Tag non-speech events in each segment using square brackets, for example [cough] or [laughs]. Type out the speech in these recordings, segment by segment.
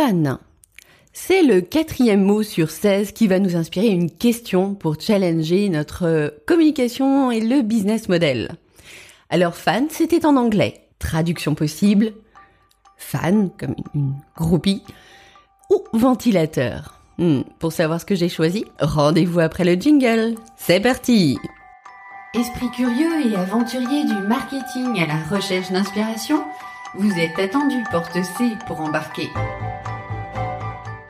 Fan. C'est le quatrième mot sur 16 qui va nous inspirer une question pour challenger notre communication et le business model. Alors fan, c'était en anglais. Traduction possible. Fan, comme une groupie. Ou ventilateur. Hmm, pour savoir ce que j'ai choisi, rendez-vous après le jingle. C'est parti Esprit curieux et aventurier du marketing à la recherche d'inspiration, vous êtes attendu porte C pour embarquer.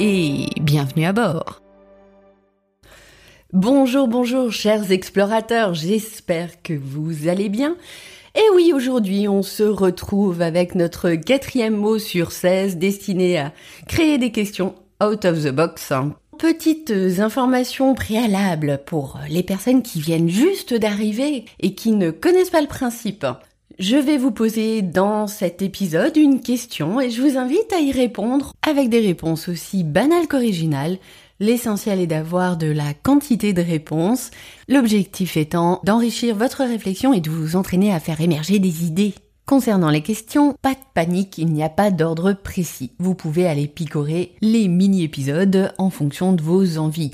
et bienvenue à bord. Bonjour, bonjour chers explorateurs, j'espère que vous allez bien. Et oui, aujourd'hui on se retrouve avec notre quatrième mot sur 16 destiné à créer des questions out of the box. Petites informations préalables pour les personnes qui viennent juste d'arriver et qui ne connaissent pas le principe. Je vais vous poser dans cet épisode une question et je vous invite à y répondre avec des réponses aussi banales qu'originales. L'essentiel est d'avoir de la quantité de réponses, l'objectif étant d'enrichir votre réflexion et de vous entraîner à faire émerger des idées. Concernant les questions, pas de panique, il n'y a pas d'ordre précis. Vous pouvez aller picorer les mini-épisodes en fonction de vos envies.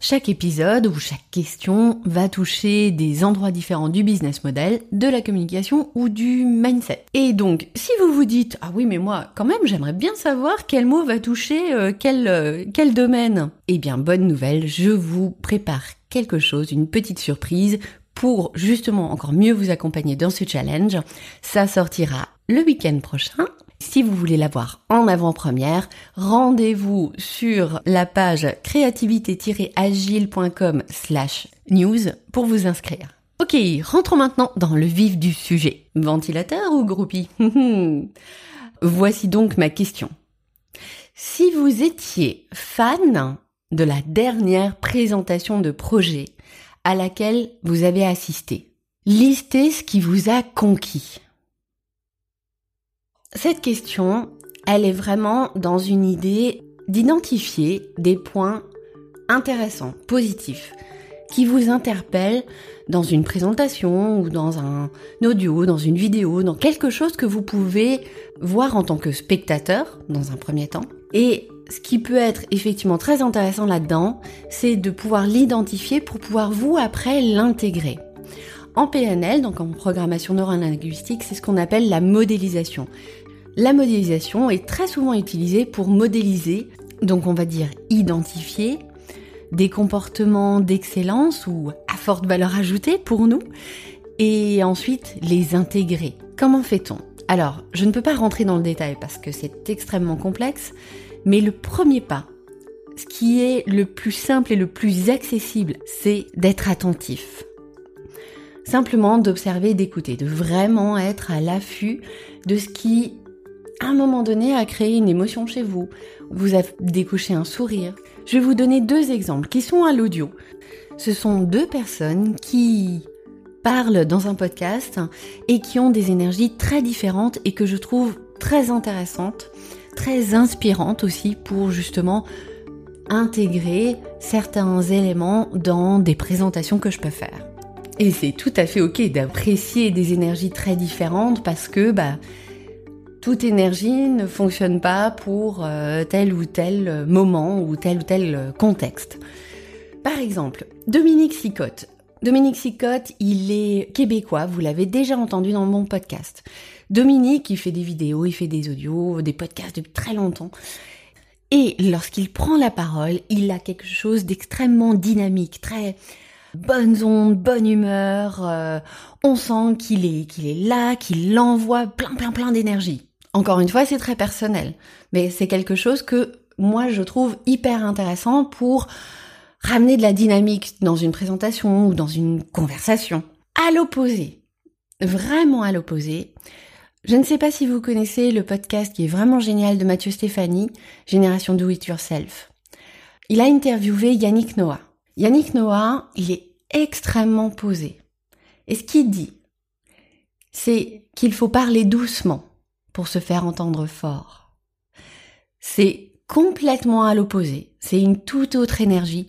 Chaque épisode ou chaque question va toucher des endroits différents du business model, de la communication ou du mindset. Et donc, si vous vous dites ah oui mais moi quand même j'aimerais bien savoir quel mot va toucher euh, quel euh, quel domaine, eh bien bonne nouvelle, je vous prépare quelque chose, une petite surprise pour justement encore mieux vous accompagner dans ce challenge. Ça sortira le week-end prochain si vous voulez l'avoir en avant-première, rendez-vous sur la page créativité-agile.com slash news pour vous inscrire. Ok, rentrons maintenant dans le vif du sujet. Ventilateur ou groupie [laughs] Voici donc ma question. Si vous étiez fan de la dernière présentation de projet à laquelle vous avez assisté, listez ce qui vous a conquis. Cette question, elle est vraiment dans une idée d'identifier des points intéressants, positifs, qui vous interpellent dans une présentation ou dans un audio, dans une vidéo, dans quelque chose que vous pouvez voir en tant que spectateur dans un premier temps. Et ce qui peut être effectivement très intéressant là-dedans, c'est de pouvoir l'identifier pour pouvoir vous après l'intégrer. En PNL, donc en programmation neurolinguistique, c'est ce qu'on appelle la modélisation. La modélisation est très souvent utilisée pour modéliser, donc on va dire identifier, des comportements d'excellence ou à forte valeur ajoutée pour nous, et ensuite les intégrer. Comment fait-on? Alors, je ne peux pas rentrer dans le détail parce que c'est extrêmement complexe, mais le premier pas, ce qui est le plus simple et le plus accessible, c'est d'être attentif. Simplement d'observer, d'écouter, de vraiment être à l'affût de ce qui à un moment donné a créé une émotion chez vous, vous a découché un sourire. Je vais vous donner deux exemples qui sont à l'audio. Ce sont deux personnes qui parlent dans un podcast et qui ont des énergies très différentes et que je trouve très intéressantes, très inspirantes aussi pour justement intégrer certains éléments dans des présentations que je peux faire. Et c'est tout à fait ok d'apprécier des énergies très différentes parce que bah toute énergie ne fonctionne pas pour euh, tel ou tel moment ou tel ou tel contexte. Par exemple, Dominique Sicotte. Dominique Sicotte, il est québécois, vous l'avez déjà entendu dans mon podcast. Dominique, il fait des vidéos, il fait des audios, des podcasts depuis très longtemps. Et lorsqu'il prend la parole, il a quelque chose d'extrêmement dynamique, très bonne onde, bonne humeur. Euh, on sent qu'il est, qu'il est là, qu'il envoie plein, plein, plein d'énergie. Encore une fois, c'est très personnel, mais c'est quelque chose que moi je trouve hyper intéressant pour ramener de la dynamique dans une présentation ou dans une conversation. À l'opposé, vraiment à l'opposé, Je ne sais pas si vous connaissez le podcast qui est vraiment génial de Mathieu Stéphanie, Génération Do It Yourself. Il a interviewé Yannick Noah. Yannick Noah, il est extrêmement posé. Et ce qu'il dit, c'est qu'il faut parler doucement pour se faire entendre fort. C'est complètement à l'opposé. C'est une toute autre énergie.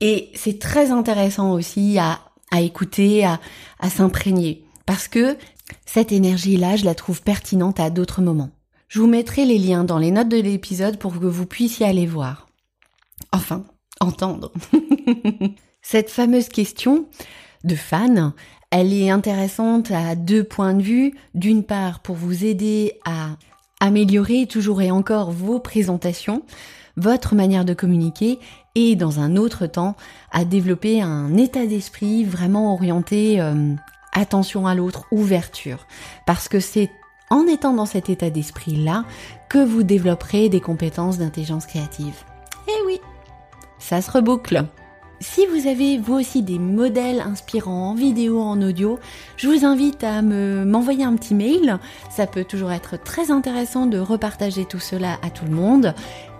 Et c'est très intéressant aussi à, écouter, à, à s'imprégner. Parce que cette énergie-là, je la trouve pertinente à d'autres moments. Je vous mettrai les liens dans les notes de l'épisode pour que vous puissiez aller voir. Enfin, entendre. [laughs] Cette fameuse question de fan, elle est intéressante à deux points de vue. D'une part, pour vous aider à améliorer toujours et encore vos présentations, votre manière de communiquer et dans un autre temps à développer un état d'esprit vraiment orienté euh, attention à l'autre, ouverture. Parce que c'est en étant dans cet état d'esprit-là que vous développerez des compétences d'intelligence créative. Eh oui, ça se reboucle. Si vous avez vous aussi des modèles inspirants en vidéo, en audio, je vous invite à me m'envoyer un petit mail. Ça peut toujours être très intéressant de repartager tout cela à tout le monde.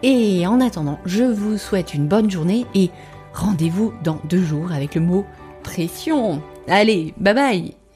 Et en attendant, je vous souhaite une bonne journée et rendez-vous dans deux jours avec le mot pression. Allez, bye bye